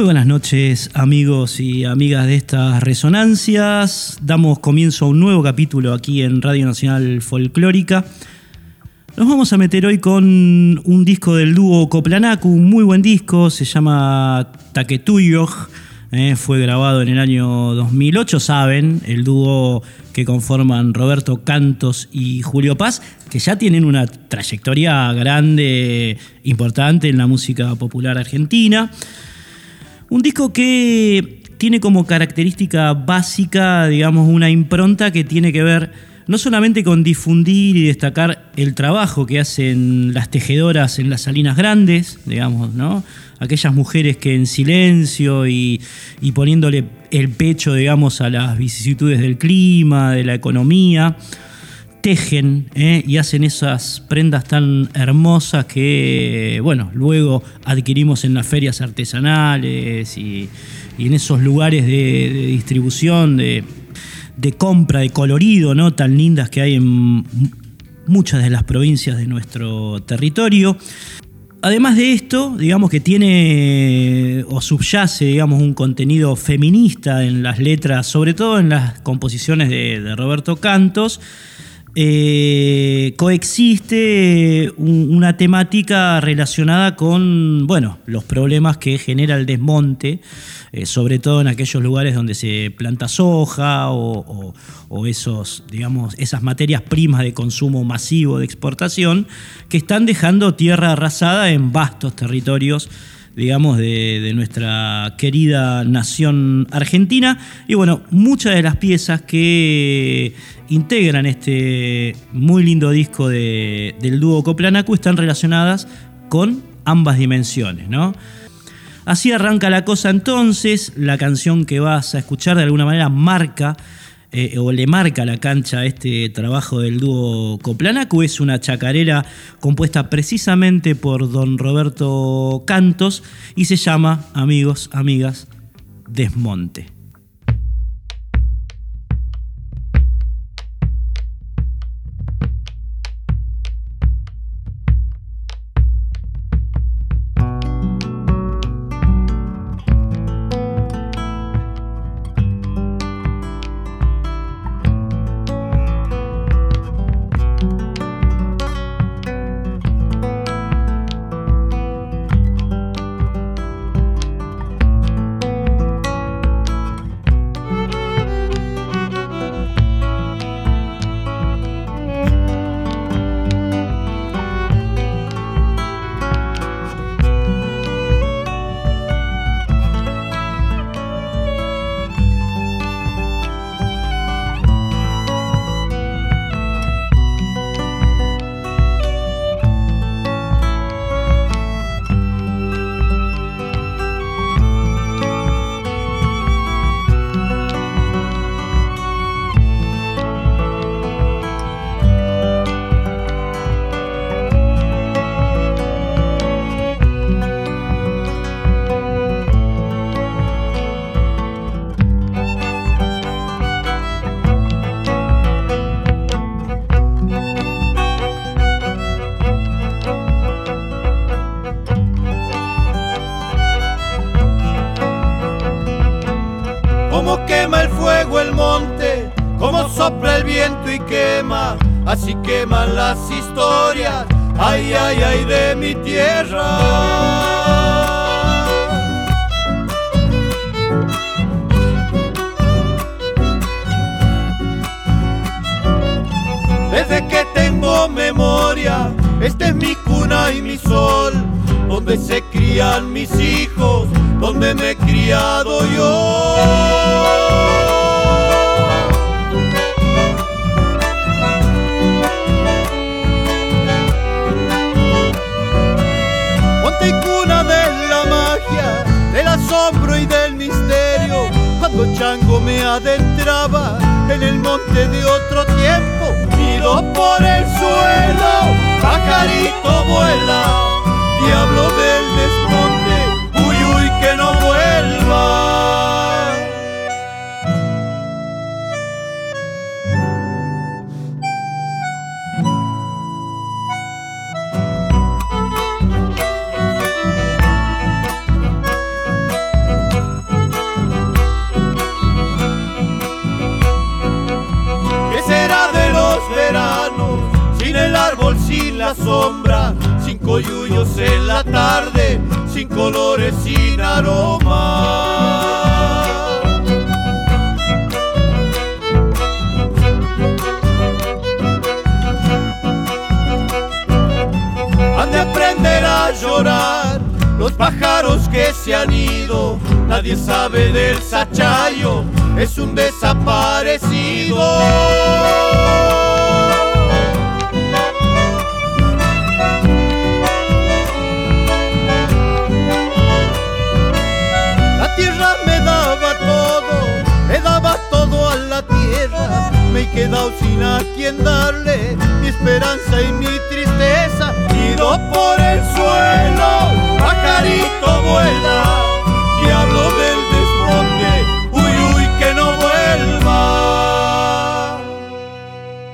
Muy buenas noches amigos y amigas de estas resonancias. Damos comienzo a un nuevo capítulo aquí en Radio Nacional Folclórica. Nos vamos a meter hoy con un disco del dúo Coplanacu, un muy buen disco, se llama Taquetuyo. Eh, fue grabado en el año 2008, saben, el dúo que conforman Roberto Cantos y Julio Paz, que ya tienen una trayectoria grande, importante en la música popular argentina. Un disco que tiene como característica básica, digamos, una impronta que tiene que ver no solamente con difundir y destacar el trabajo que hacen las tejedoras en las salinas grandes, digamos, ¿no? Aquellas mujeres que en silencio y, y poniéndole el pecho, digamos, a las vicisitudes del clima, de la economía, tejen ¿eh? y hacen esas prendas tan hermosas que, bueno, luego adquirimos en las ferias artesanales y, en esos lugares de, distribución, de, compra, de colorido, ¿no? Tan lindas que hay en muchas de las provincias de nuestro territorio. Además de esto, digamos que tiene o subyace, digamos, un contenido feminista en las letras, sobre todo en las composiciones de Roberto Cantos, eh, coexiste una temática relacionada con bueno, los problemas que genera el desmonte, eh, sobre todo en aquellos lugares donde se planta soja o, esos, digamos, esas materias primas de consumo masivo de exportación que están dejando tierra arrasada en vastos territorios digamos, de, nuestra querida nación argentina. Y bueno, muchas de las piezas que integran este muy lindo disco del dúo Coplanacu están relacionadas con ambas dimensiones, ¿no? Así arranca la cosa entonces, la canción que vas a escuchar de alguna manera marca eh, o le marca la cancha a este trabajo del dúo Coplanacu. Es una chacarera compuesta precisamente por don Roberto Cantos y se llama, amigos, amigas, Desmonte. Así queman las historias, ay, ay, ay de mi tierra. Desde que tengo memoria, esta es mi cuna y mi sol, donde se crían mis hijos, donde me he criado yo. adentraba en el monte de otro tiempo. Miro por el suelo, pajarito vuela, diablo del desmonte sombra, sin coyullos en la tarde, sin colores, sin aroma? Han de aprender a llorar los pájaros que se han ido. Nadie sabe del sachayo, es un desaparecido. Me he quedado sin a quien darle mi esperanza y mi tristeza. Ido por el suelo, pajarito vuela, diablo del desmonte, uy, uy, que no vuelva.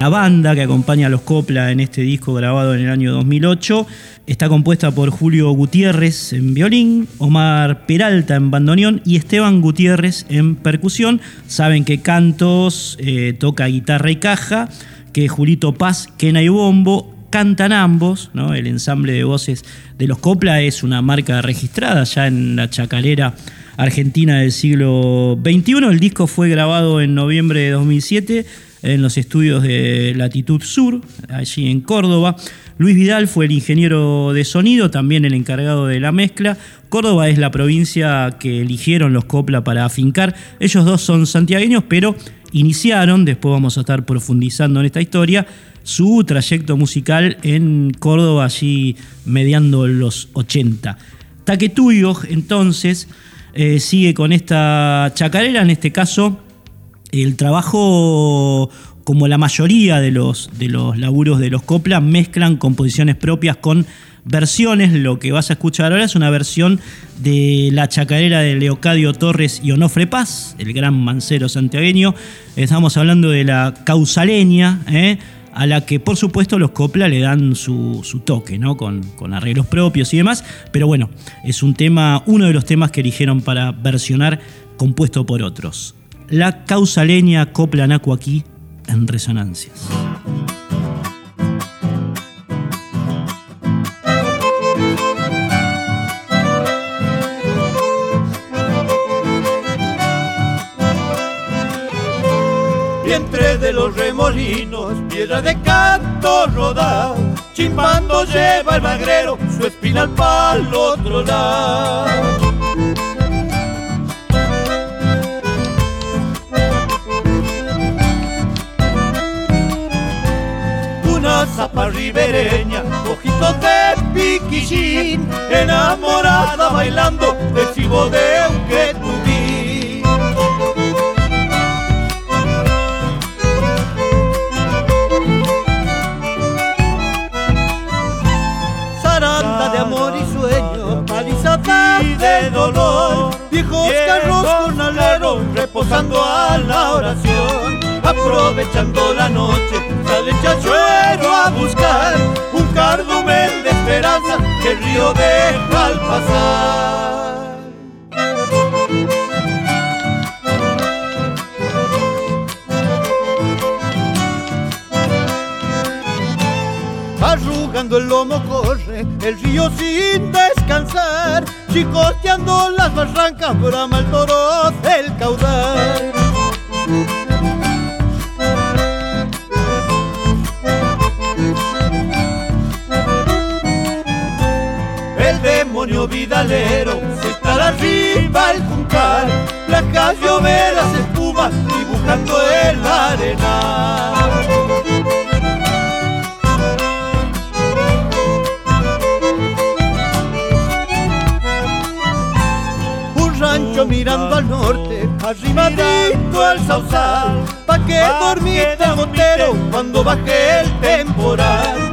La banda que acompaña a los Copla en este disco grabado en el año 2008 está compuesta por Julio Gutiérrez en violín, Omar Peralta en bandoneón y Esteban Gutiérrez en percusión. Saben que Cantos eh, toca guitarra y caja, que Julito Paz, quena y bombo, cantan ambos, ¿no? El ensamble de voces de los Copla es una marca registrada ya en la chacalera argentina del siglo XXI. El disco fue grabado en noviembre de 2007 en los estudios de Latitud Sur, allí en Córdoba. Luis Vidal fue el ingeniero de sonido, también el encargado de la mezcla. Córdoba es la provincia que eligieron los Copla para afincar. Ellos dos son santiagueños, pero iniciaron, después vamos a estar profundizando en esta historia, su trayecto musical en Córdoba, allí mediando los 80. Taquetuyo, entonces, eh, sigue con esta chacarera, en este caso, el trabajo, como la mayoría de los, de los laburos de los Copla, mezclan composiciones propias con versiones. Lo que vas a escuchar ahora es una versión de la chacarera de Leocadio Torres y Onofre Paz, el gran mancero santiagueño. Estamos hablando de la causaleña, ¿eh? a la que por supuesto los Copla le dan su, toque, ¿no? Con, con, arreglos propios y demás. Pero bueno, es un tema, uno de los temas que eligieron para versionar compuesto por otros. La causaleña Copla Naco aquí en Resonancias. Vientre de los remolinos, piedra de canto rodar, chimpando lleva el magrero su espinal para el otro lado. Zapa ribereña, ojitos de piquillín, enamorada bailando del chivo de un que tuví. Zaranda de amor y sueño, palizada y de dolor, viejos carros con alero, reposando a la oración, aprovechando la noche, sale el chachuero a buscar un cardumen de esperanza que el río deja al pasar. Arrugando el lomo corre el río sin descansar, chicoteando las barrancas, brama el toro del caudal. El demonio vidalero se está arriba al juntar, blancas lloveras espumas dibujando el arenal. rancho mirando al norte, arrimadito al sausal, pa' que dormita gotero cuando baje el temporal.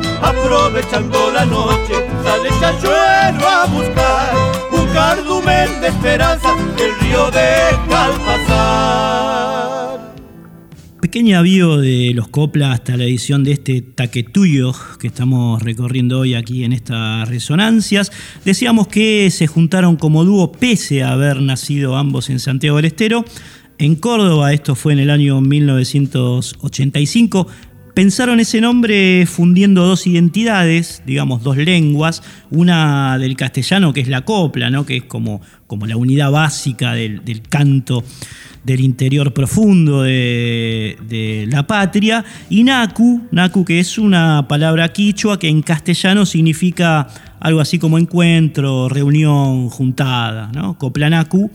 Apro aprovechando la noche, sale Chachuelo a buscar un cardumen de esperanza el río deja al pasar. Pequeña avión de los Copla hasta la edición de este taquetuyo que estamos recorriendo hoy aquí en estas resonancias. Decíamos que se juntaron como dúo pese a haber nacido ambos en Santiago del Estero. En Córdoba, esto fue en el año 1985, pensaron ese nombre fundiendo dos identidades, digamos dos lenguas, una del castellano que es la copla, ¿no? que es como, como la unidad básica del, canto del interior profundo de, la patria, y Naku, Naku que es una palabra quichua que en castellano significa algo así como encuentro, reunión, juntada, ¿no? Coplanaku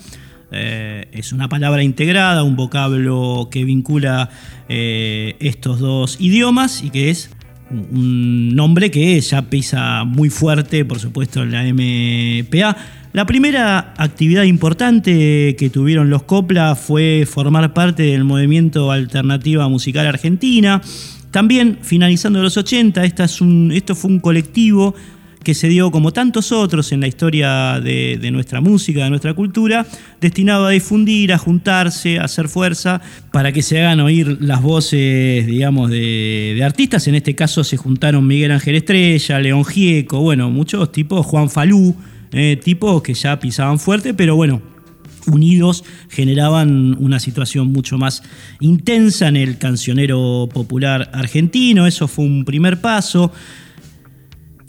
eh, es una palabra integrada, un vocablo que vincula eh, estos dos idiomas y que es un nombre que ya pisa muy fuerte, por supuesto, en la MPA. La primera actividad importante que tuvieron los Copla fue formar parte del movimiento Alternativa Musical Argentina. También, finalizando los 80, esta es un, esto fue un colectivo que se dio, como tantos otros en la historia de, nuestra música, de nuestra cultura, destinado a difundir, a juntarse, a hacer fuerza para que se hagan oír las voces, digamos, de, artistas. En este caso se juntaron Miguel Ángel Estrella, León Gieco, bueno, muchos tipos, Juan Falú, eh, tipos que ya pisaban fuerte, pero bueno, unidos generaban una situación mucho más intensa en el cancionero popular argentino, eso fue un primer paso.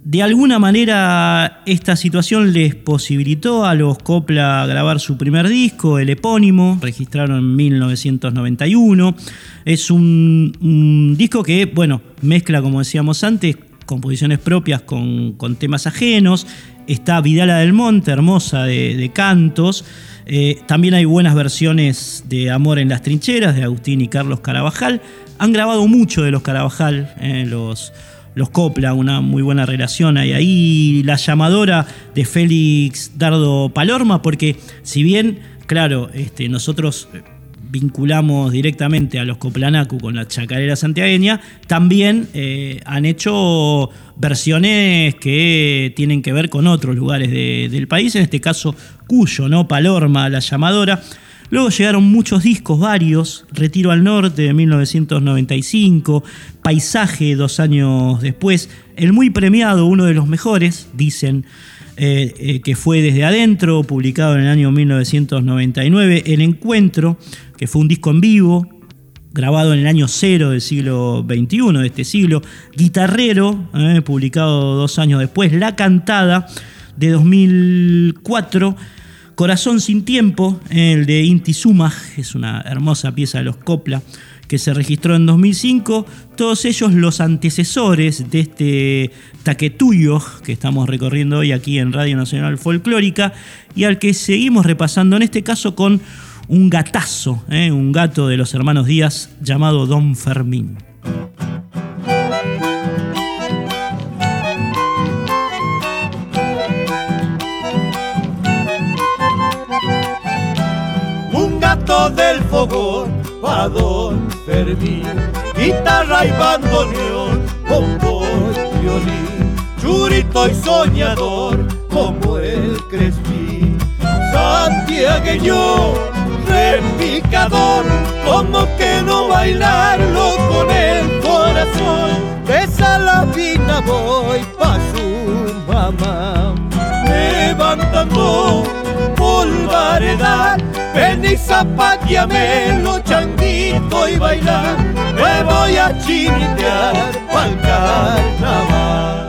De alguna manera esta situación les posibilitó a los Copla grabar su primer disco, el epónimo, registraron en 1991. Es un, disco que, bueno, mezcla, como decíamos antes, composiciones propias con, temas ajenos. Está Vidala del Monte, hermosa de, cantos. Eh, también hay buenas versiones de Amor en las Trincheras de Agustín y Carlos Carabajal. Han grabado mucho de los Carabajal, eh, los, los Copla, una muy buena relación hay ahí. La llamadora de Félix Dardo Palorma, porque si bien, claro, este, nosotros vinculamos directamente a los Coplanacu con la chacarera santiagueña, también eh, han hecho versiones que tienen que ver con otros lugares del país, en este caso Cuyo, ¿no? Palorma, La Llamadora. Luego llegaron muchos discos, varios, Retiro al Norte de 1995, Paisaje dos años después, el muy premiado, uno de los mejores, dicen, eh, eh, que fue Desde Adentro, publicado en el año 1999, El Encuentro, que fue un disco en vivo, grabado en el año cero del siglo XXI, de este siglo, Guitarrero, eh, publicado dos años después, La Cantada, de 2004, Corazón sin Tiempo, el de Inti Sumaj, es una hermosa pieza de los Copla, que se registró en 2005, todos ellos los antecesores de este taquetuyo que estamos recorriendo hoy aquí en Radio Nacional Folclórica y al que seguimos repasando en este caso con un gatazo, ¿eh? un gato de los hermanos Díaz llamado Don Fermín. Fogón a Don Fermín, guitarra y bandoneón, bombo y violín, churito y soñador como el Crespín, santiagueño, repicador, como que no bailarlo con el corazón, de Salavina voy pa' su mamá, levantando polvaredad Ven y zapateamelo, changuito y bailar, me voy a chinitear pa'l carnaval.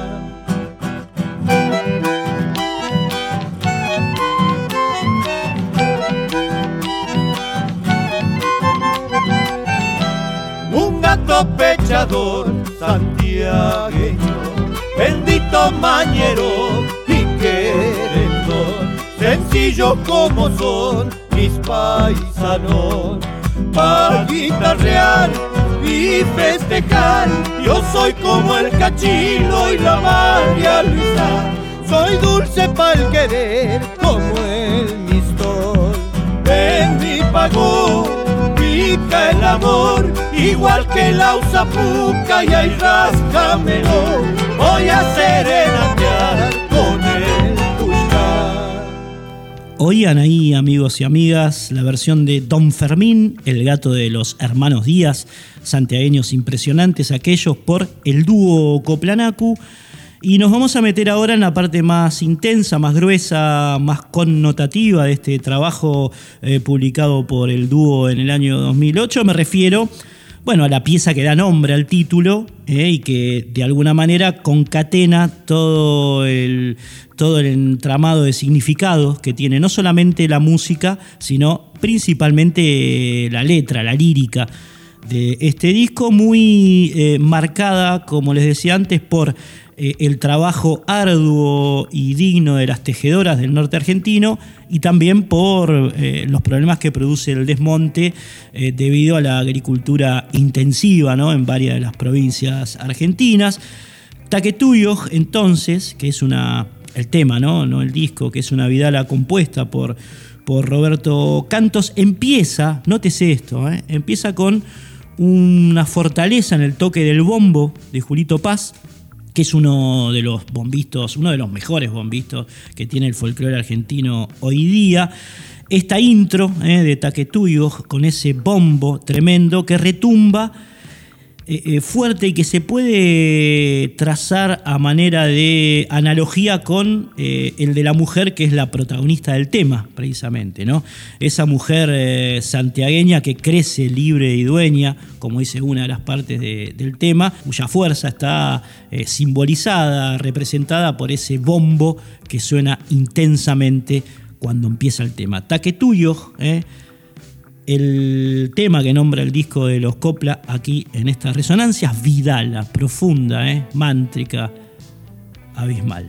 Un gato pechador santiagueño, bendito mañero sencillo como son mis paisanos para guitarrear y festejar. Yo soy como el cachilo y la María Luisa, soy dulce para el querer como el mistol. En mi pago pica el amor, igual que la usapuca y hay rascamelo voy a serenatear Oían ahí, amigos y amigas, la versión de Don Fermín, el gato de los hermanos Díaz, santiagueños impresionantes aquellos por el dúo Coplanacu. Y nos vamos a meter ahora en la parte más intensa, más gruesa, más connotativa de este trabajo eh, publicado por el dúo en el año 2008. Me refiero, bueno, a la pieza que da nombre al título eh, y que de alguna manera concatena todo el, todo el entramado de significados que tiene no solamente la música, sino principalmente la letra, la lírica de este disco, muy eh, marcada, como les decía antes, por eh, el trabajo arduo y digno de las tejedoras del norte argentino y también por eh, los problemas que produce el desmonte debido a la agricultura intensiva ¿no? en varias de las provincias argentinas. Taquetuyo, entonces, que es una, el tema, ¿no? no el disco, que es una vidala compuesta por, por Roberto Cantos, empieza, nótese esto, empieza con una fortaleza en el toque del bombo de Julito Paz, que es uno de los bombistas, uno de los mejores bombistas que tiene el folclore argentino hoy día. Esta intro eh, de Taquetuyo con ese bombo tremendo que retumba eh, eh, fuerte y que se puede trazar a manera de analogía con eh, el de la mujer que es la protagonista del tema, precisamente, ¿no? Esa mujer santiagueña que crece libre y dueña, como dice una de las partes del tema, cuya fuerza está simbolizada, representada por ese bombo que suena intensamente cuando empieza el tema. Taquetuyo, ¿eh? El tema que nombra el disco de los Copla aquí en estas resonancias, Vidala, profunda, ¿eh? mántrica, abismal.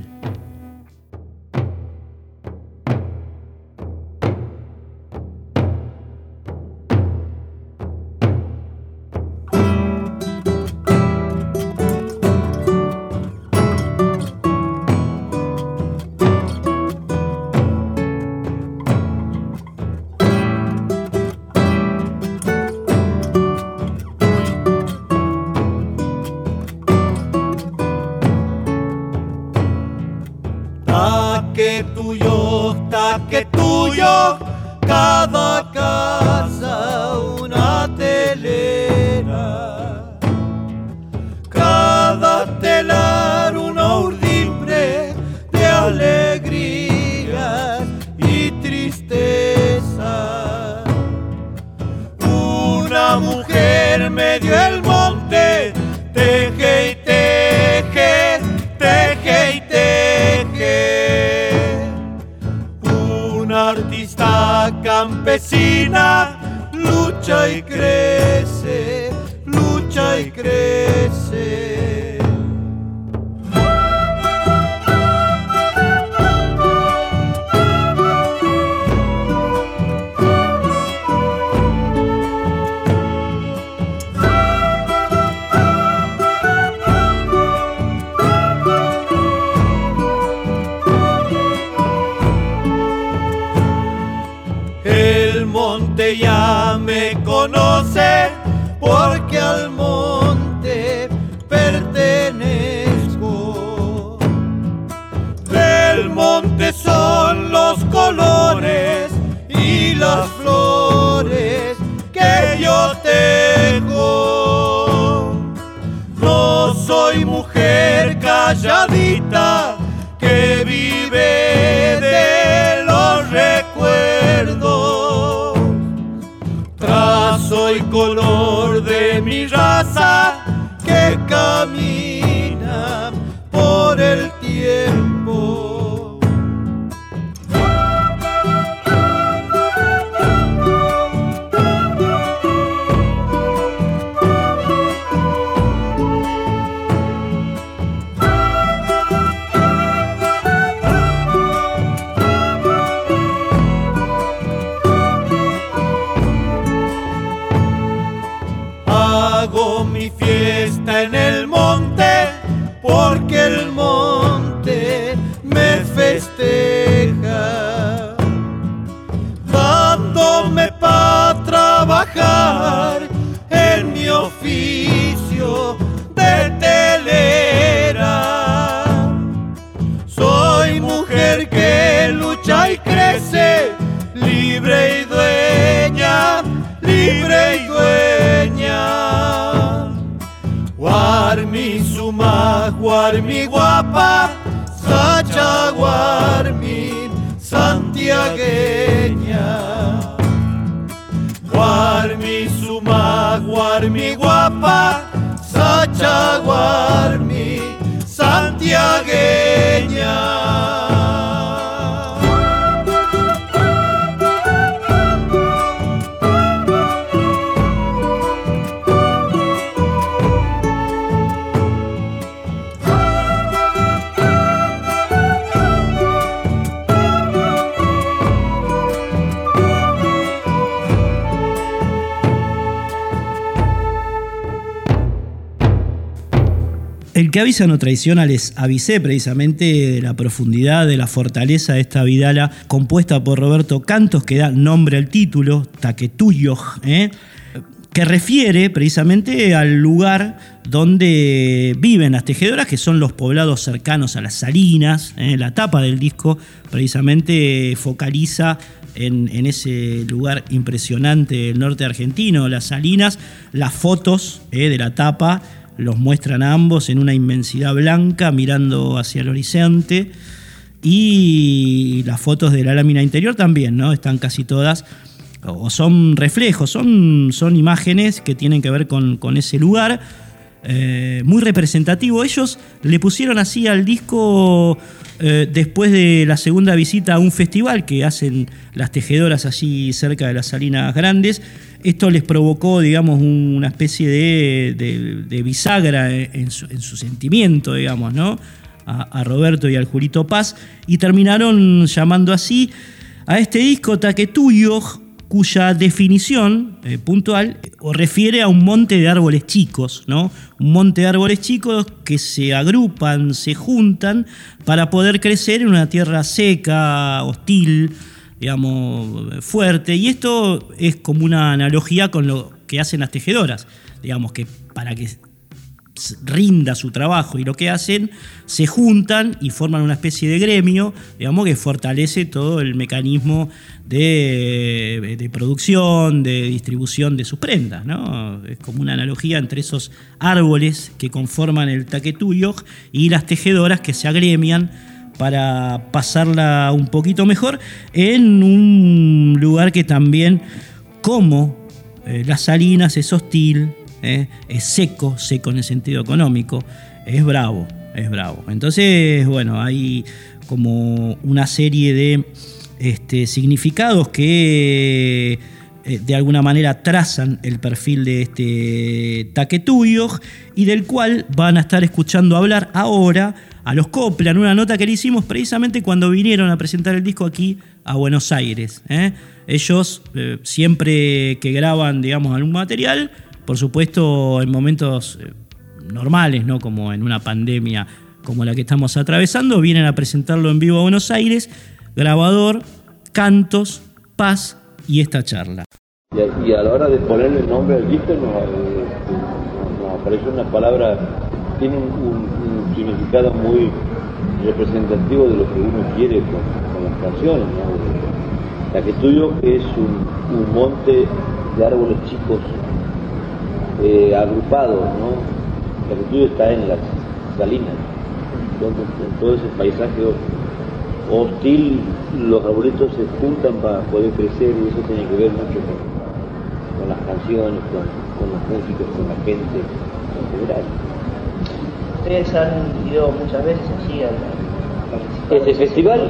En guarmi guapa, sacha guarmi santiagueña. Guarmi suma, guarmi guapa, sacha guarmi santiagueña. Que avisa no traiciona, les avisé precisamente de la profundidad, de la fortaleza de esta vidala compuesta por Roberto Cantos, que da nombre al título, Taquetuyo, ¿eh? que refiere precisamente al lugar donde viven las tejedoras, que son los poblados cercanos a las salinas. ¿eh? La tapa del disco precisamente focaliza en, ese lugar impresionante del norte argentino, las salinas, las fotos ¿eh? de la tapa los muestran a ambos en una inmensidad blanca mirando hacia el horizonte y las fotos de la lámina interior también, ¿no? Están casi todas o son reflejos, son, son imágenes que tienen que ver con, ese lugar. Eh, muy representativo. Ellos le pusieron así al disco eh, después de la segunda visita a un festival que hacen las tejedoras allí cerca de las Salinas Grandes esto les provocó, digamos, una especie de, bisagra en su, sentimiento, digamos, ¿no? A, Roberto y al Julito Paz, y terminaron llamando así a este disco Taquetuyo, cuya definición eh, puntual refiere a un monte de árboles chicos, ¿no? Un monte de árboles chicos que se agrupan, se juntan para poder crecer en una tierra seca, hostil, digamos, fuerte. Y esto es como una analogía con lo que hacen las tejedoras, digamos, que para que rinda su trabajo y lo que hacen, se juntan y forman una especie de gremio, digamos, que fortalece todo el mecanismo de, producción, de distribución de sus prendas, ¿no? Es como una analogía entre esos árboles que conforman el taquetuyo y las tejedoras que se agremian para pasarla un poquito mejor en un lugar que también, como eh, las salinas, es hostil, eh, es seco, seco en el sentido económico, es bravo, es bravo. Entonces, bueno, hay como una serie de este, significados que eh, de alguna manera trazan el perfil de este taquetuyo y del cual van a estar escuchando hablar ahora a los Copland, una nota que le hicimos precisamente cuando vinieron a presentar el disco aquí a Buenos Aires. ¿eh? Ellos siempre que graban, digamos, algún material, por supuesto en momentos eh, normales, ¿no? Como en una pandemia como la que estamos atravesando, vienen a presentarlo en vivo a Buenos Aires, grabador, cantos, paz y esta charla. Y a, la hora de ponerle el nombre al disco nos, aparece una palabra, tiene un significado muy representativo de lo que uno quiere con, las canciones. La que tuyo es un, monte de árboles chicos eh, agrupados, ¿no? La tuyo está en las salinas, donde en todo ese paisaje hostil los arbolitos se juntan para poder crecer y eso tiene que ver mucho con, las canciones, con, con los músicos, con la gente en general ustedes han ido muchas veces allí al este festival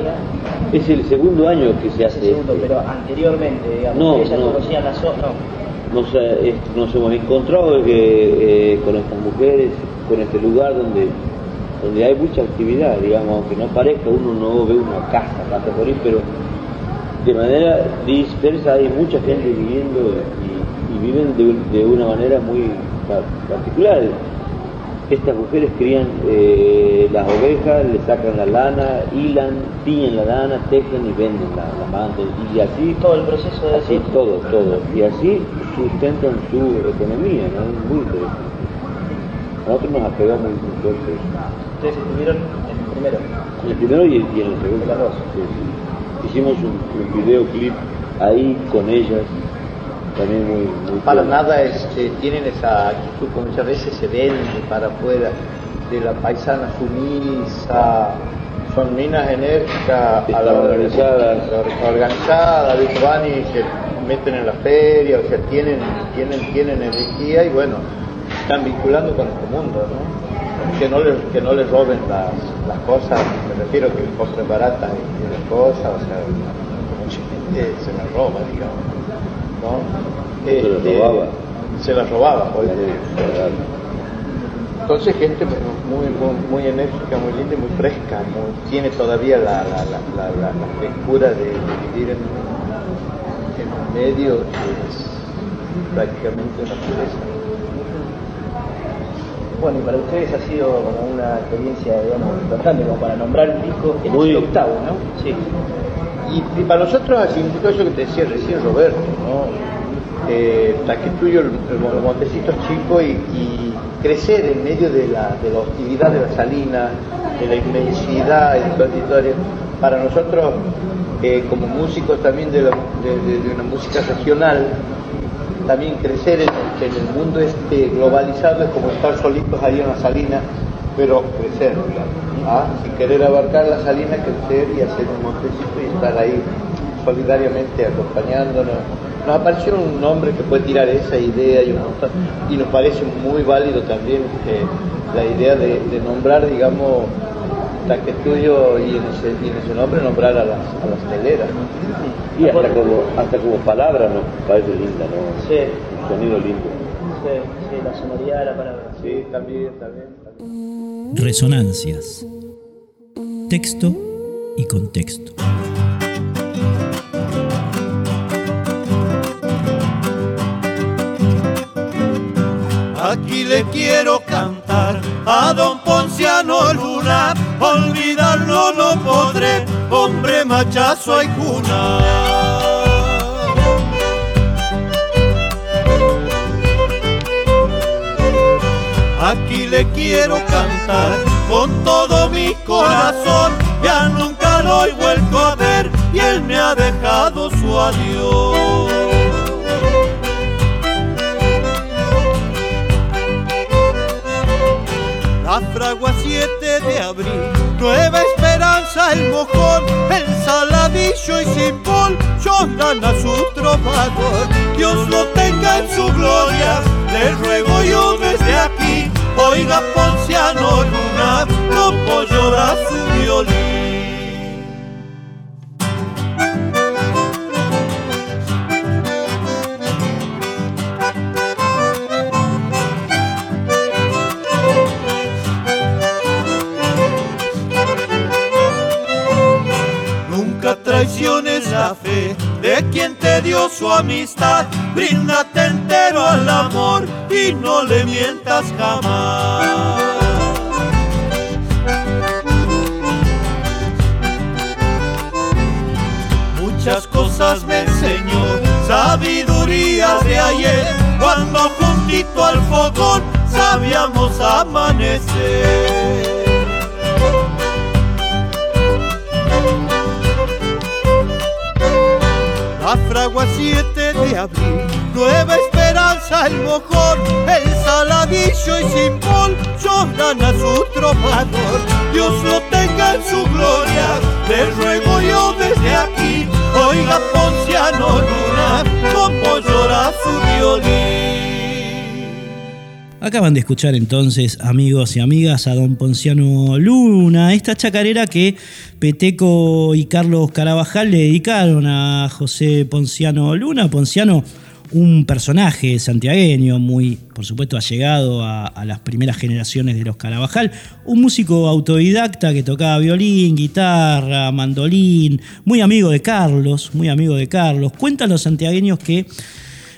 es el segundo año que se hace. Segundo, este. pero anteriormente, digamos, no, no. conocían la zona. No. Nos, nos hemos encontrado eh, con estas mujeres, con este lugar donde donde hay mucha actividad, digamos, aunque no parezca, uno no ve una casa, casa por ahí, pero de manera dispersa hay mucha gente viviendo y, viven de, una manera muy particular estas mujeres crían eh, las ovejas, le sacan la lana, hilan, tiñen la lana, tejen y venden la, la y así todo el proceso de así todo, todo, y así sustentan su economía, ¿no? Muy interesante. nosotros nos apegamos muy fuerte. Ustedes estuvieron en el primero. En el primero y, en el segundo. Las dos. Hicimos un, un videoclip ahí con ellas también muy... muy Para nada este, tienen esa actitud que muchas veces se vende para afuera de la paisana sumisa, son minas enérgicas, a la y se meten en la feria, o sea, tienen, tienen, tienen energía y bueno, están vinculando con este mundo, ¿no? Que no les, que no les roben las, las cosas, me refiero que compren baratas y, y las cosas, o sea, mucha gente se las roba, digamos, ¿no? Se las Este, robaba. Se las robaba, pues. Entonces gente muy, muy, muy enérgica, muy linda y muy fresca, muy- tiene todavía la, la, la, la, la- la frescura de, de vivir en, en un medio que es prácticamente una pureza. Bueno, y para ustedes ha sido como una experiencia, digamos, importante, como para nombrar un disco, el Muy- octavo, ¿no? Sí. Y, para nosotros significó eso que te decía recién Roberto, ¿no? Eh, tuyo el, el, Montecito chico y, crecer en medio de la, de la hostilidad de la salina, de la inmensidad y toda esta historia. Para nosotros, eh, como músicos también de, una música regional, también crecer en, en el mundo este globalizado es como estar solitos ahí en la salina, pero crecer, digamos, ¿ah? sin querer abarcar la salina, crecer y hacer un montecito y estar ahí solidariamente acompañándonos. Nos apareció un nombre que puede tirar esa idea y, un montón, y nos parece muy válido también eh, la idea de, de nombrar, digamos, Taquetuyo y en ese, y en ese nombre nombrar a las, a las teleras. ¿no? Y hasta como, hasta como palabra nos parece linda, ¿no? Sí, Un sonido lindo. sí, sí, la sonoridad de la palabra. Sí, también, también. Resonancias. Texto y contexto. Aquí le quiero cantar a don Ponciano Luna, olvidarlo no podré, hombre machazo hay cuna. Aquí le quiero cantar con todo mi corazón, ya nunca lo he vuelto a ver y él me ha dejado su adiós. La fragua 7 de abril, Nueva Esperanza, el mojón, el saladillo y Cimpol lloran a su trovador. Dios lo tenga en su gloria, le ruego yo desde aquí, oiga Ponciano Luna, como llora su violín. Traiciones la fe de quien te dio su amistad. Bríndate entero al amor y no le mientas jamás. Muchas cosas me enseñó, sabiduría de ayer, cuando juntito al fogón sabíamos amanecer. La fragua 7 de abril, Nueva Esperanza, el mojón, el saladillo y Cimpol lloran a su trovador. Dios lo tenga en su gloria, le ruego yo desde aquí, oiga Ponciano Luna, como llora su violín. Acaban de escuchar entonces, amigos y amigas, a don Ponciano Luna, esta chacarera que Peteco y Carlos Carabajal le dedicaron a José Ponciano Luna. Ponciano, un personaje santiagueño, muy, por supuesto, allegado a, a las primeras generaciones de los Carabajal, un músico autodidacta que tocaba violín, guitarra, mandolín, muy amigo de Carlos, muy amigo de Carlos. Cuentan los santiagueños que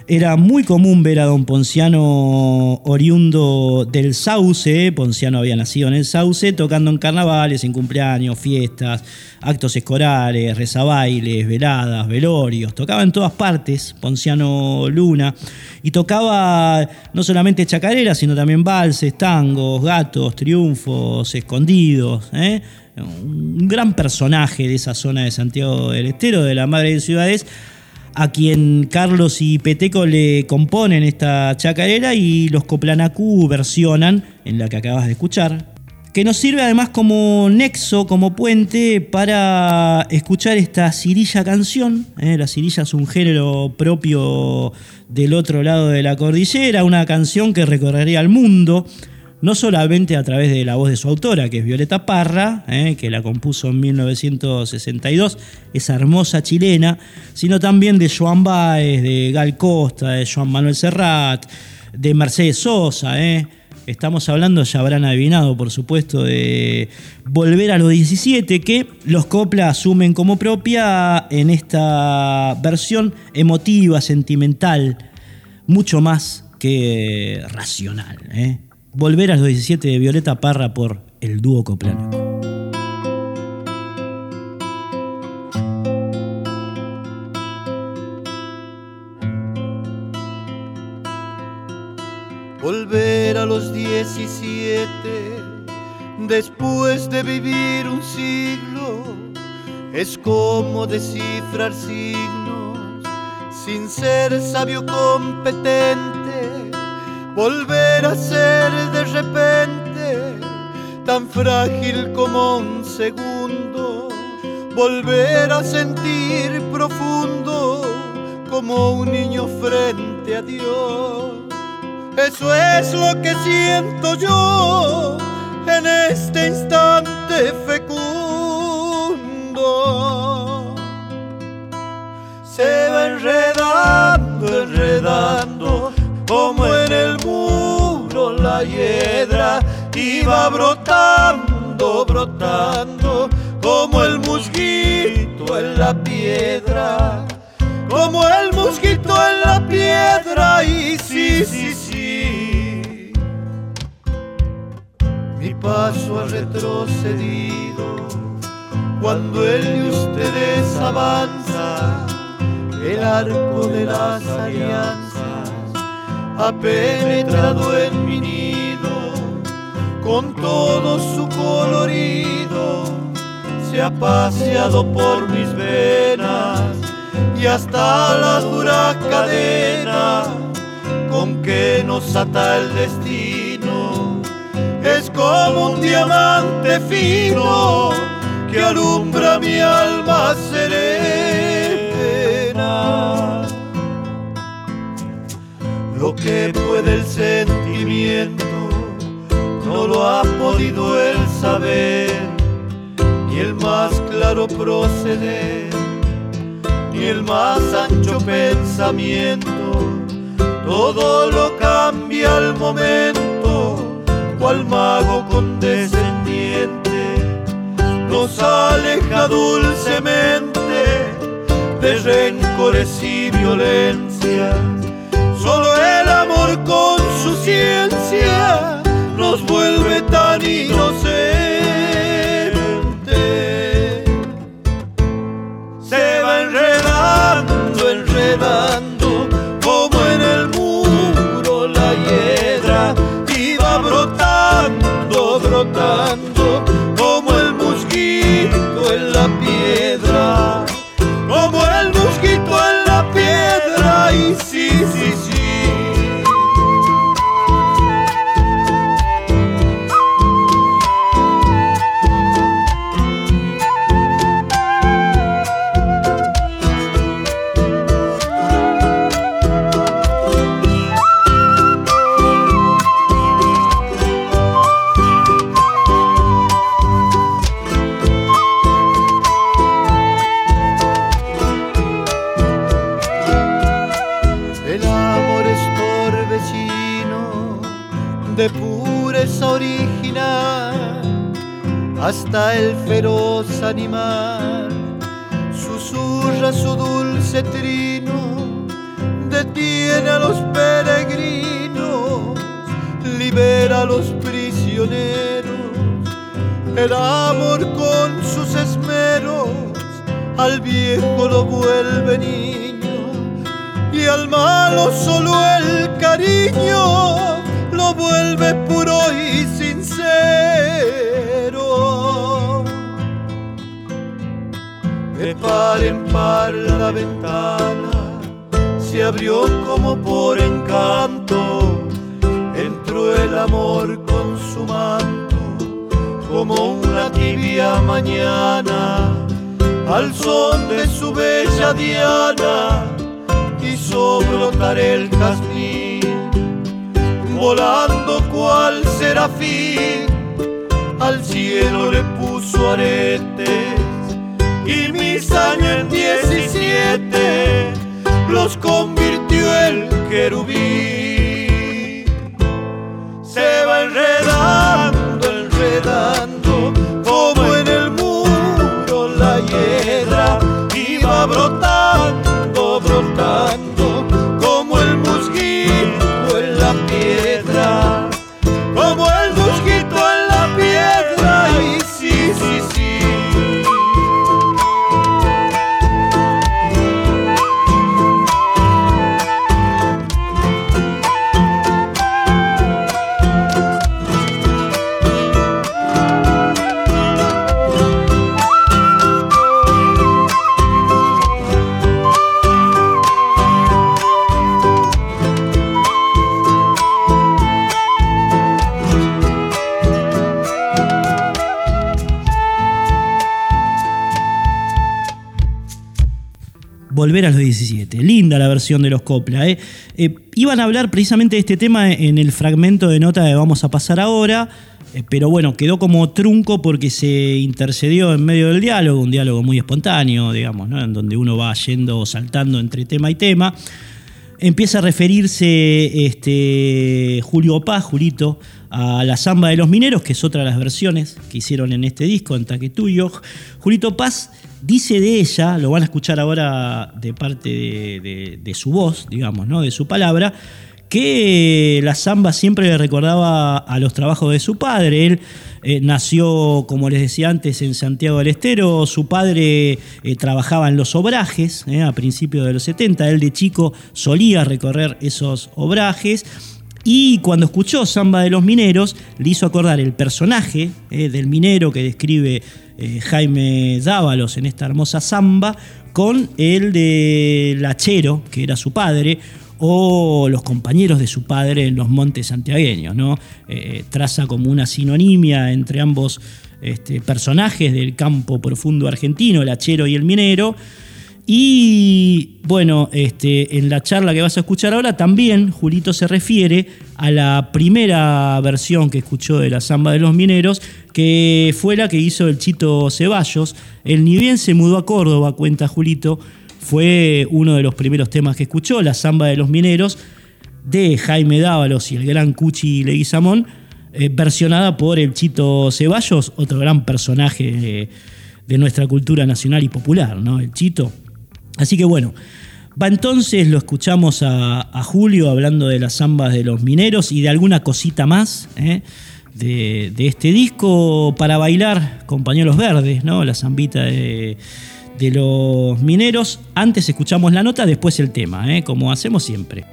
era muy común ver a don Ponciano oriundo del Sauce, Ponciano había nacido en el Sauce, tocando en carnavales, en cumpleaños, fiestas, actos escolares, rezabailes, veladas, velorios, tocaba en todas partes Ponciano Luna. Y tocaba no solamente chacareras, sino también valses, tangos, gatos, triunfos, escondidos, ¿eh? un gran personaje de esa zona de Santiago del Estero, de la Madre de Ciudades, a quien Carlos y Peteco le componen esta chacarera y los Coplanacú versionan en la que acabas de escuchar, que nos sirve además como nexo, como puente para escuchar esta cirilla canción. ¿eh? La cirilla es un género propio del otro lado de la cordillera, una canción que recorrería el mundo no solamente a través de la voz de su autora, que es Violeta Parra, eh, que la compuso en 1962, esa hermosa chilena, sino también de Joan Baez, de Gal Costa, de Joan Manuel Serrat, de Mercedes Sosa. Eh. Estamos hablando, ya habrán adivinado, por supuesto, de Volver a los 17, que los Copla asumen como propia en esta versión emotiva, sentimental, mucho más que racional. ¿eh? Volver a los 17 de Violeta Parra por el dúo Coplánico. Volver a los 17 después de vivir un siglo es como descifrar signos sin ser sabio competente volver a ser tan frágil como un segundo, volver a sentir profundo como un niño frente a Dios. Eso es lo que siento yo en este instante fecundo. Se va enredando, enredando como en el muro la hiedra iba brotando, brotando, como el musguito en la piedra, como el musguito en la piedra, y sí, sí, sí. Mi paso ha retrocedido cuando el de ustedes avanza, el arco de las alianzas ha penetrado en mi nido con todo su colorido, se ha paseado por mis venas y hasta la dura cadena con que nos ata el destino. Es como un diamante fino que alumbra mi alma serena lo que puede el sentimiento, no lo ha podido el saber, ni el más claro proceder, ni el más ancho pensamiento. Todo lo cambia al momento, cual mago condescendiente nos aleja dulcemente de rencores y violencias el jazmín, volando cual serafín, al cielo le puso aretes y mis años en diecisiete los convirtió el querubín. Se va enredando, enredando, Volver a los 17. Linda la versión de los Copla. ¿eh? Eh, iban a hablar precisamente de este tema en el fragmento de nota que vamos a pasar ahora, eh, pero bueno, quedó como trunco porque se intercedió en medio del diálogo, un diálogo muy espontáneo, digamos, en donde uno va yendo, saltando entre tema y tema. Empieza a referirse este, Julio Paz, Julito, a la Zamba de los Mineros, que es otra de las versiones que hicieron en este disco, en Taquetuyo. Julito Paz dice de ella, lo van a escuchar ahora de parte de, su voz, digamos, ¿no? de su palabra, que la samba siempre le recordaba a los trabajos de su padre. Él eh, nació, como les decía antes, en Santiago del Estero. Su padre eh, trabajaba en los obrajes eh, a principios de los 70. Él de chico solía recorrer esos obrajes. Y cuando escuchó Samba de los Mineros, le hizo acordar el personaje eh, del minero que describe eh, Jaime Dávalos en esta hermosa samba, con el de Lachero, que era su padre, o los compañeros de su padre en los montes santiagueños. ¿no? Eh, traza como una sinonimia entre ambos este, personajes del campo profundo argentino, el hachero y el minero. Y bueno, este, en la charla que vas a escuchar ahora también Julito se refiere a la primera versión que escuchó de la Zamba de los Mineros, que fue la que hizo el Chito Ceballos. Él ni bien se mudó a Córdoba, cuenta Julito, fue uno de los primeros temas que escuchó, la Zamba de los Mineros, de Jaime Dávalos y el gran Cuchi Leguizamón, eh, versionada por el Chito Ceballos, otro gran personaje de nuestra cultura nacional y popular, ¿no? El Chito. Así que bueno, va entonces, lo escuchamos a, Julio hablando de las zambas de los mineros y de alguna cosita más ¿eh? de, este disco para bailar con pañuelos verdes, ¿no? La zambita de, los mineros. Antes escuchamos la nota, después el tema, ¿eh? como hacemos siempre.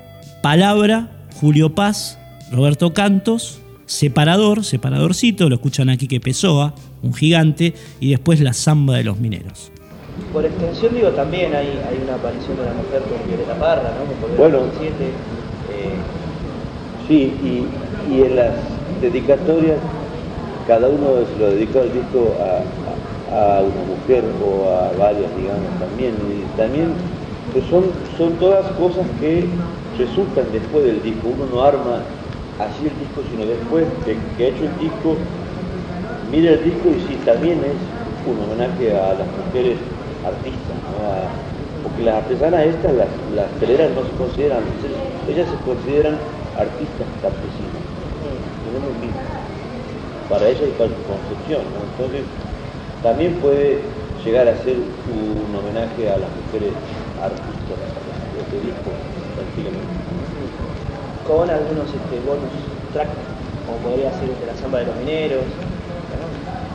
Palabra, Julio Paz, Roberto Cantos, Separador, Separadorcito, lo escuchan aquí que Pessoa, un gigante, y después la zamba de los mineros. Por extensión, digo, también hay, hay una aparición de la mujer con Violeta Parra, ¿no? Con Bueno. a los 17, eh, Sí, y, y en las dedicatorias, cada uno se lo dedicó al disco a, a- a una mujer o a varias, digamos, también. Y también pues son, son todas cosas que resultan después del disco. Uno no arma así el disco, sino después de que ha hecho el disco, mira el disco y sí, también es un homenaje a las mujeres artistas, ¿no? Porque las artesanas estas, las, las teleras no se consideran, ellas se consideran artistas campesinas, tenemos mismo, para ella y para su concepción, ¿no? entonces también puede llegar a ser un homenaje a las mujeres artistas de este disco, tranquilamente. con algunos este, bonus track, como podría ser de la Zamba de los Mineros.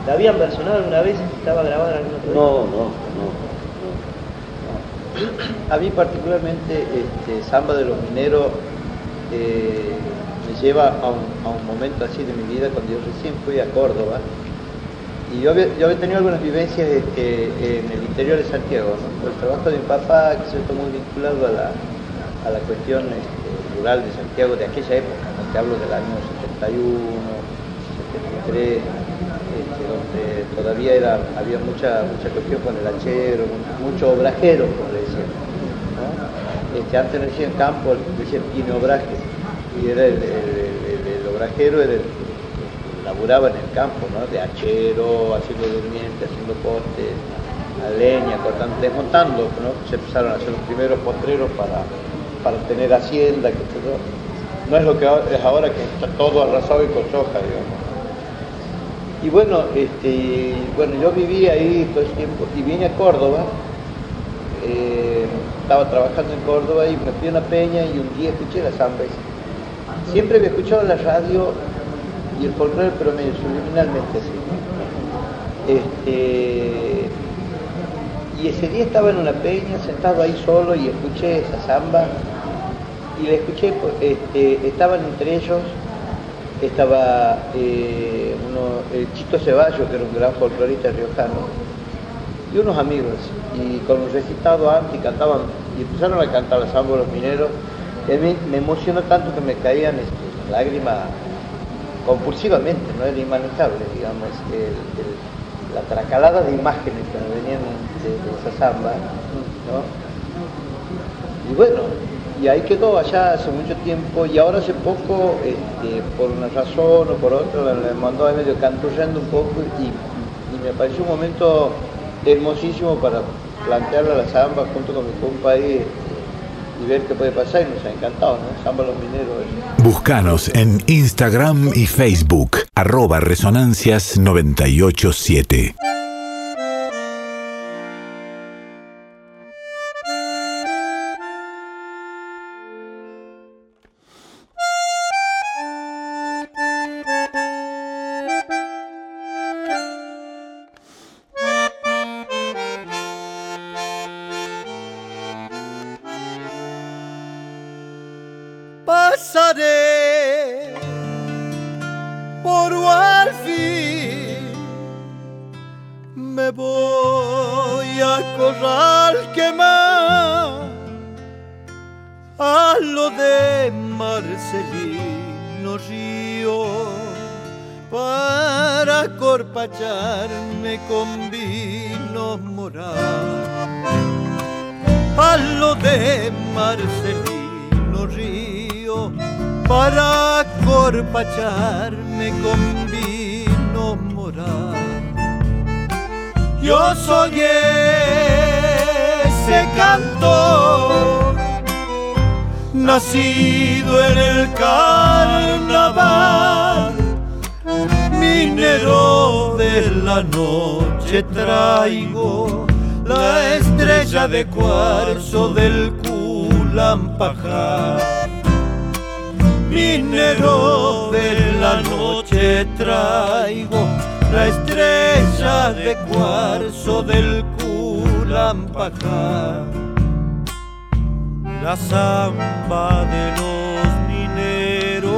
¿No? ¿La habían versionado alguna vez? ¿Estaba grabada en algún otro disco? No, no, no. A mí particularmente este, Samba de los Mineros eh, me lleva a un, a un momento así de mi vida cuando yo recién fui a Córdoba y yo había, yo había tenido algunas vivencias este, en el interior de Santiago, ¿no? el trabajo de mi papá, que se está muy vinculado a la, a la cuestión este, rural de Santiago de aquella época, ¿no? te hablo del año 71, 73, donde todavía era, había mucha, mucha cuestión con el hachero, mucho obrajero, como le decían. Este, antes no decían campo, decían obraje, y era el, el, obrajero era laburaba en el campo, ¿no? de hachero, haciendo durmientes, haciendo postes, leña, cortando, desmontando, ¿no? se empezaron a hacer los primeros potreros para, para tener hacienda, que todo. no es lo que es ahora que está todo arrasado y con soja, digamos. Y bueno, este, bueno, yo viví ahí todo el tiempo y vine a Córdoba, eh, estaba trabajando en Córdoba y me fui a una peña y un día escuché la samba. Siempre había escuchado la radio y el folclore, pero medio subliminalmente así. Este, y ese día estaba en una peña, sentado ahí solo y escuché esa samba. Y la escuché, pues, este, estaban entre ellos, estaba eh, uno, el Chito Ceballos, que era un gran folclorista riojano, y unos amigos. Y con un recitado antes cantaban, y empezaron a cantar la samba los mineros. Y a mí me emocionó tanto que me caían este, lágrimas compulsivamente, no era inmanejable, digamos, el, el, la tracalada de imágenes que venían de, de esa samba, ¿no? Y bueno, y ahí quedó allá hace mucho tiempo y ahora hace poco, este, por una razón o por otra, le mandó a medio canturreando un poco y, me pareció un momento hermosísimo para plantearle a la samba junto con mi compa ahí este, y ver qué puede pasar y nos ha encantado, ¿no? Samba los mineros. Buscanos en Instagram y Facebook, arroba resonancias987. Marcelino Río para corpacharme con vino moral a lo de Marcelino Río para corpacharme con vino moral. Yo soy ese cantor, nacido en el carnaval, minero de la noche traigo la estrella de cuarzo del Culampajar minero de la noche traigo la estrella de cuarzo del Culampajar. La samba de los mineros.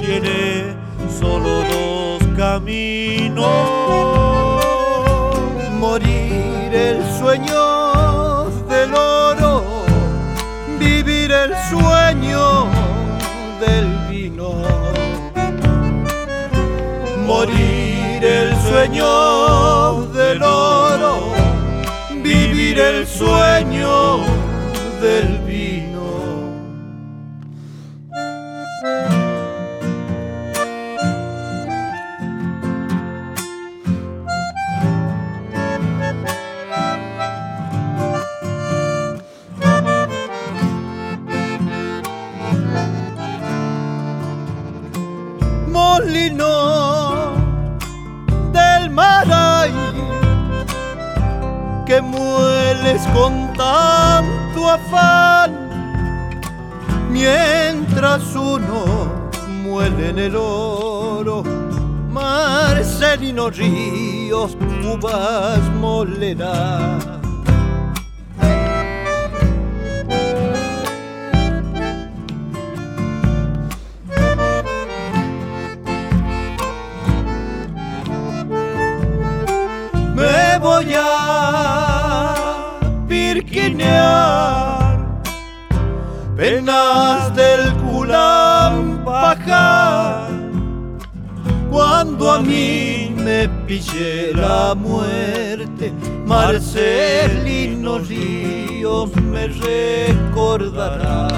Tiene solo dos caminos. Morir el sueño del oro. Vivir el sueño del vino, morir el sueño del oro, el sueño del que mueles con tanto afán. Mientras uno muele en el oro Marcelino Ríos uvas molerá me voy pirquinear penas del Culampajar. Cuando a mí me pille la muerte, Marcelino Ríos me recordará.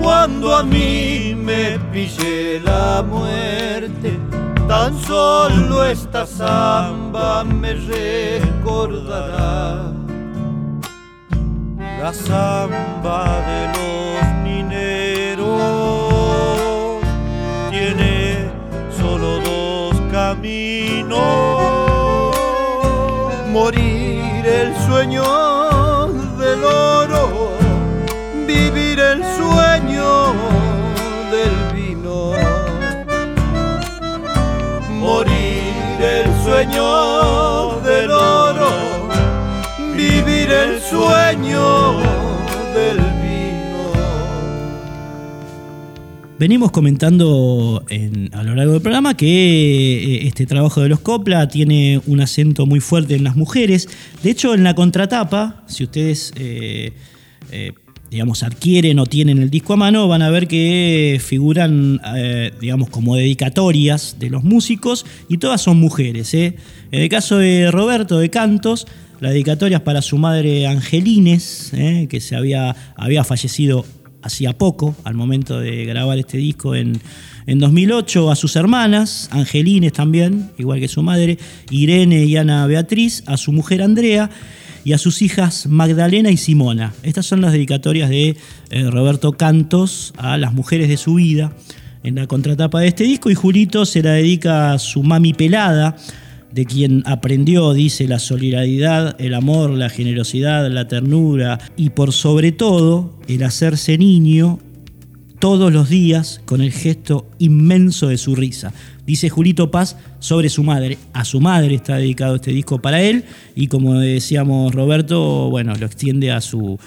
Cuando a mí me pille la muerte, tan solo esta samba me recordará. La samba de los mineros tiene solo dos caminos. Morir el sueño del oro, vivir el sueño del vino. Morir el sueño sueño del vino. Venimos comentando en- a lo largo del programa que eh, este trabajo de los Copla tiene un acento muy fuerte en las mujeres. De hecho, en la contratapa, si ustedes, eh, eh, digamos, adquieren o tienen el disco a mano, van a ver que figuran, digamos, como dedicatorias de los músicos y todas son mujeres. En el caso de Roberto de Cantos, la dedicatoria para su madre Angelines, ¿eh? que se había, había fallecido hacía poco, al momento de grabar este disco en, en 2008, a sus hermanas, Angelines también, igual que su madre, Irene y Ana Beatriz, a su mujer Andrea y a sus hijas Magdalena y Simona. Estas son las dedicatorias de eh, Roberto Cantos a las mujeres de su vida en la contratapa de este disco y Julito se la dedica a su mami pelada, de quien aprendió, dice, la solidaridad, el amor, la generosidad, la ternura y por sobre todo el hacerse niño todos los días con el gesto inmenso de su risa. Dice Julito Paz sobre su madre. A su madre está dedicado este disco para él y como decíamos Roberto, bueno, lo extiende a su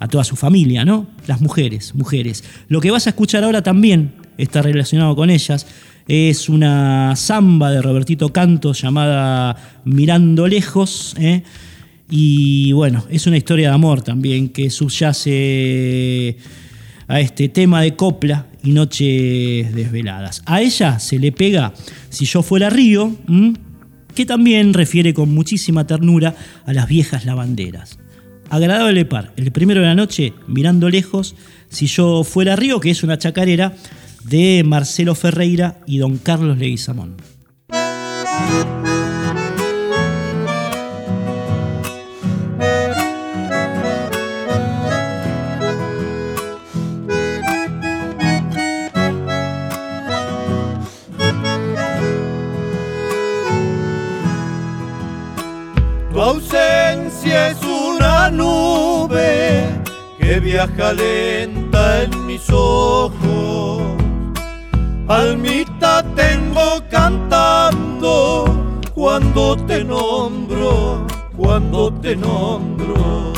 a toda su familia, ¿no? Las mujeres, mujeres. Lo que vas a escuchar ahora también está relacionado con ellas. Es una samba de Robertito Cantos llamada Mirando Lejos. ¿eh? Y bueno, es una historia de amor también que subyace a este tema de copla y noches desveladas. A ella se le pega Si yo fuera río, que también refiere con muchísima ternura a las viejas lavanderas. Agradable par, el primero de la noche, mirando lejos, Si yo fuera río, que es una chacarera de Marcelo Ferreira y don Carlos Leguizamón. Tu ausencia es una nube que viaja lenta en mis ojos. Almita tengo cantando cuando te nombro, cuando te nombro.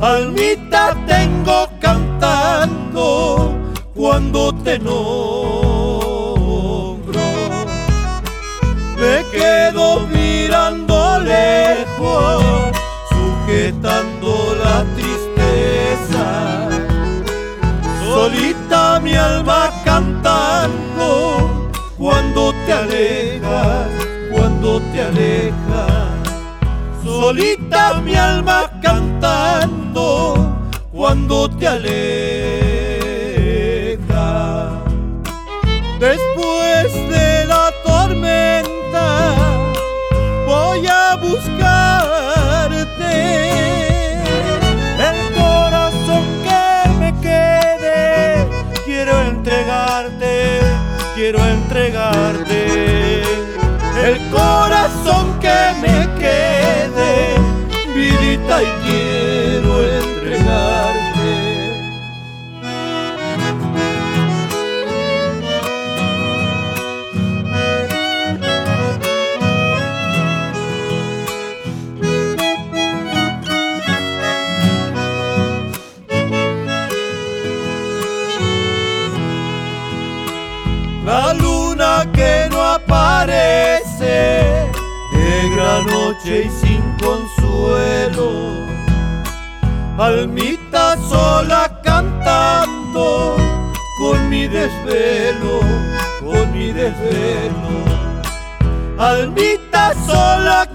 Almita tengo cantando cuando te nombro. Me quedo mirando lejos, sujetando la tristeza. Solita mi alma cantando, cuando te alejas, cuando te alejas. Solita mi alma cantando, cuando te alejas. Y sin consuelo. Almita sola cantando con mi desvelo, con mi desvelo. Almita sola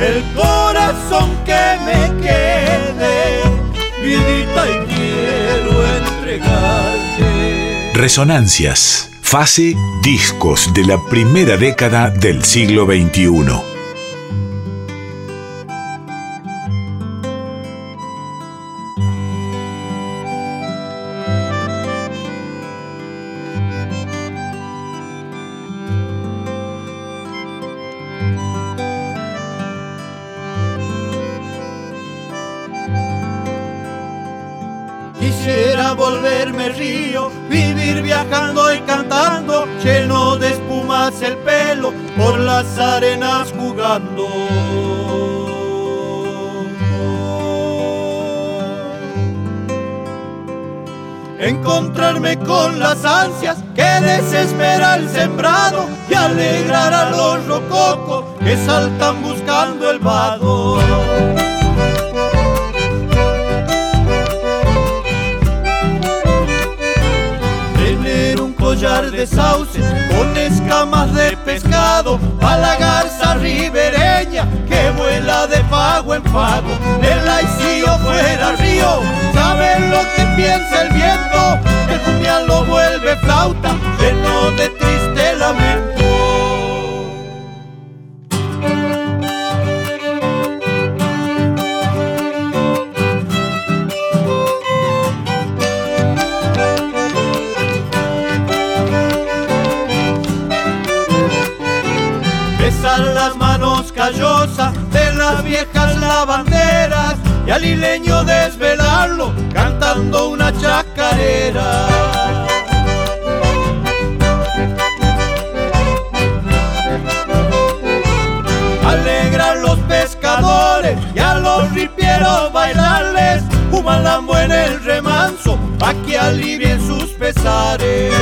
El corazón que me quede, vidita y quiero entregarte. Resonancias. Fase discos de la primera década del siglo XXI. resaltan Alegran los pescadores y a los ripieros bailarles un malambo en el remanso pa' que alivien sus pesares.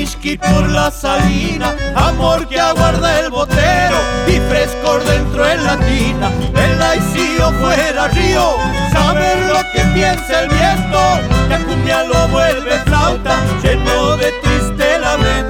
Y misqui por la salina, amor que aguarda el botero y frescor dentro en la tina, el laicío fuera río, saber lo que piensa el viento, la cumbia lo vuelve flauta, lleno de triste lamento.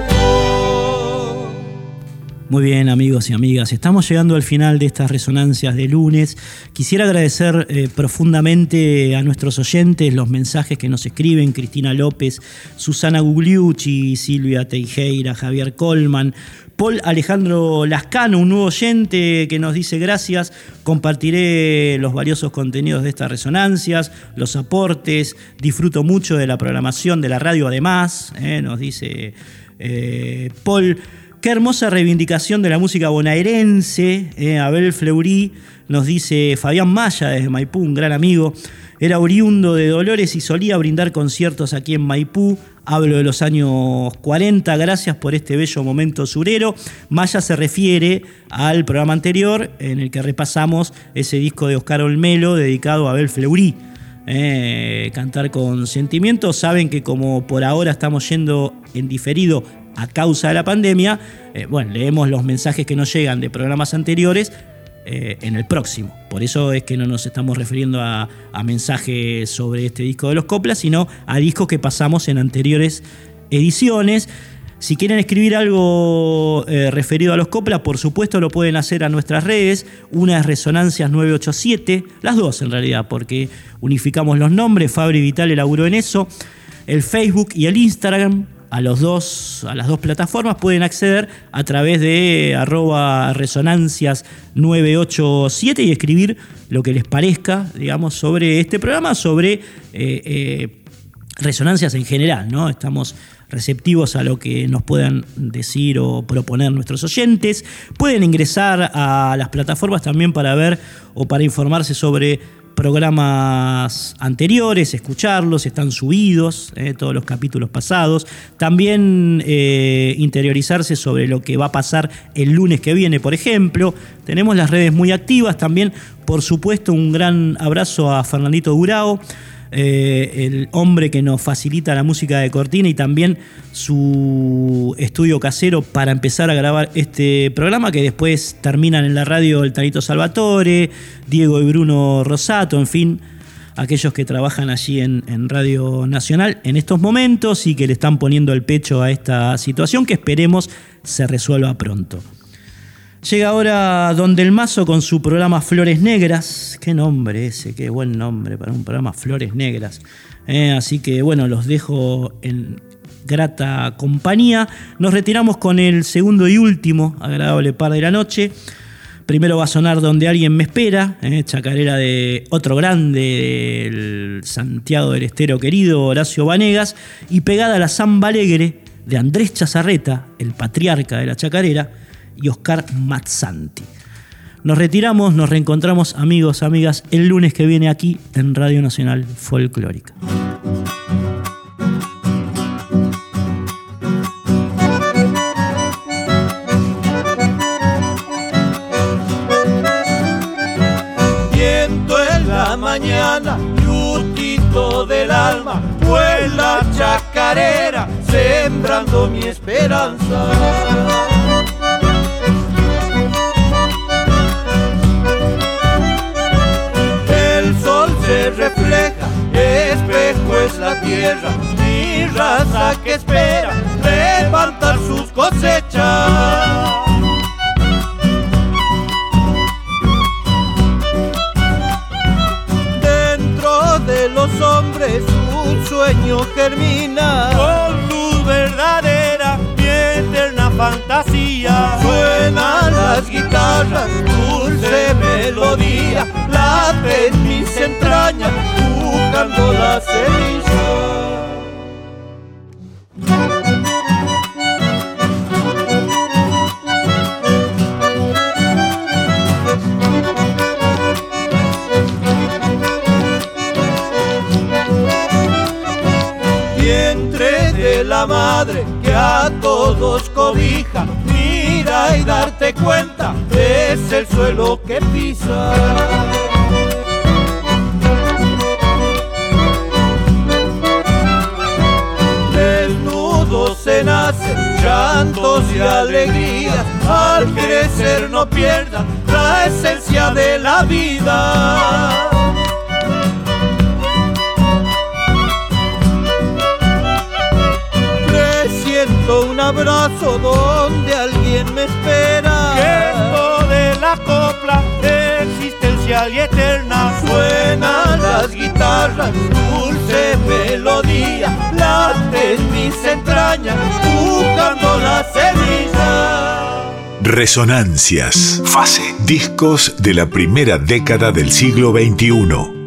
Muy bien, amigos y amigas, estamos llegando al final de estas resonancias de lunes. Quisiera agradecer eh, profundamente a nuestros oyentes los mensajes que nos escriben: Cristina López, Susana Gugliucci, Silvia Teijeira, Javier Colman, Paul Alejandro Lascano, un nuevo oyente que nos dice gracias. Compartiré los valiosos contenidos de estas resonancias, los aportes. Disfruto mucho de la programación de la radio, además, eh, nos dice eh, Paul. Qué hermosa reivindicación de la música bonaerense. eh, Abel Fleury nos dice Fabián Maya desde Maipú, un gran amigo. Era oriundo de Dolores y solía brindar conciertos aquí en Maipú. Hablo de los años 40. Gracias por este bello momento surero. Maya se refiere al programa anterior en el que repasamos ese disco de Oscar Olmelo dedicado a Abel Fleury. Eh, cantar con sentimiento. Saben que como por ahora estamos yendo en diferido a causa de la pandemia, eh, bueno, leemos los mensajes que nos llegan de programas anteriores eh, en el próximo. Por eso es que no nos estamos refiriendo a, mensajes sobre este disco de los coplas, sino a discos que pasamos en anteriores ediciones. Si quieren escribir algo eh, referido a los coplas, por supuesto lo pueden hacer a nuestras redes. Una es Resonancias 987, las dos en realidad, porque unificamos los nombres. Fabri Vital elaboró en eso. El Facebook y el Instagram, a, dos, a las dos plataformas pueden acceder a través de arroba resonancias 987 y escribir lo que les parezca, digamos, sobre este programa, sobre eh, eh, resonancias en general, ¿no? Estamos receptivos a lo que nos puedan decir o proponer nuestros oyentes. Pueden ingresar a las plataformas también para ver o para informarse sobre programas anteriores, escucharlos, están subidos, eh, todos los capítulos pasados. También eh, interiorizarse sobre lo que va a pasar el lunes que viene, por ejemplo. Tenemos las redes muy activas. También, por supuesto, un gran abrazo a Fernandito Durao eh, el hombre que nos facilita la música de Cortina y también su estudio casero para empezar a grabar este programa que después terminan en la radio el Tanito Salvatore, Diego y Bruno Rosato, en fin, aquellos que trabajan allí en Radio Nacional en estos momentos y que le están poniendo el pecho a esta situación que esperemos se resuelva pronto. Llega ahora Don Del Mazo con su programa Flores Negras. Qué nombre ese, qué buen nombre para un programa Flores Negras. Eh, así que bueno, los dejo en grata compañía. Nos retiramos con el segundo y último agradable par de la noche. Primero va a sonar Donde alguien me espera, eh, chacarera de otro grande, el Santiago del Estero querido, Horacio Vanegas, y pegada a la Samba Alegre de Andrés Chazarreta, el patriarca de la chacarera, y Oscar Mazzanti. Nos retiramos, nos reencontramos amigos, amigas, el lunes que viene aquí en Radio Nacional Folclórica. Viento en la mañana, del alma, vuela chacarera, sembrando mi esperanza. Es la tierra, mi raza que espera levantar sus cosechas. Dentro de los hombres un sueño germina con luz verdadera y eterna fantasía. Las guitarras, dulce melodía, late en mis entrañas, buscando la semilla. Vientre de la madre que a todos cobija, y darte cuenta, es el suelo que pisa. Desnudo se nace, llantos y alegrías, al crecer no pierdan la esencia de la vida. Un abrazo donde alguien me espera. Viento de la copla, existencial y eterna. Suenan las guitarras, dulce melodía, late en mis entrañas, buscando la semilla. Resonancias. Fase. Discos de la primera década del siglo XXI.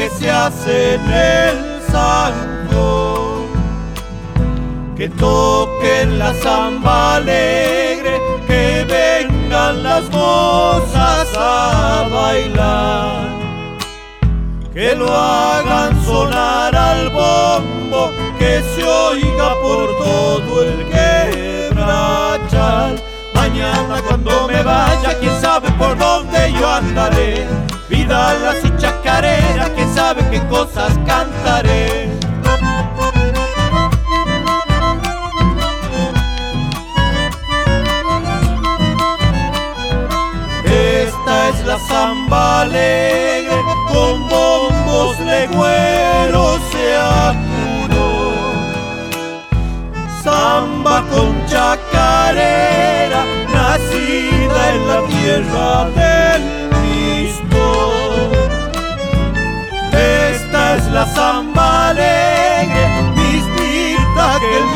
Que se hace en el santo. Que toquen la samba alegre, que vengan las mozas a bailar que lo hagan sonar al bombo, que se oiga por todo el quebrachal. Mañana cuando me vaya, quién sabe por dónde yo andaré. Vidalas y chacarera, quién sabe qué cosas cantaré. Esta es la samba alegre con bombos legüeros se apuró. Samba con chacarera, nacida en la tierra de la zamba alegre, que el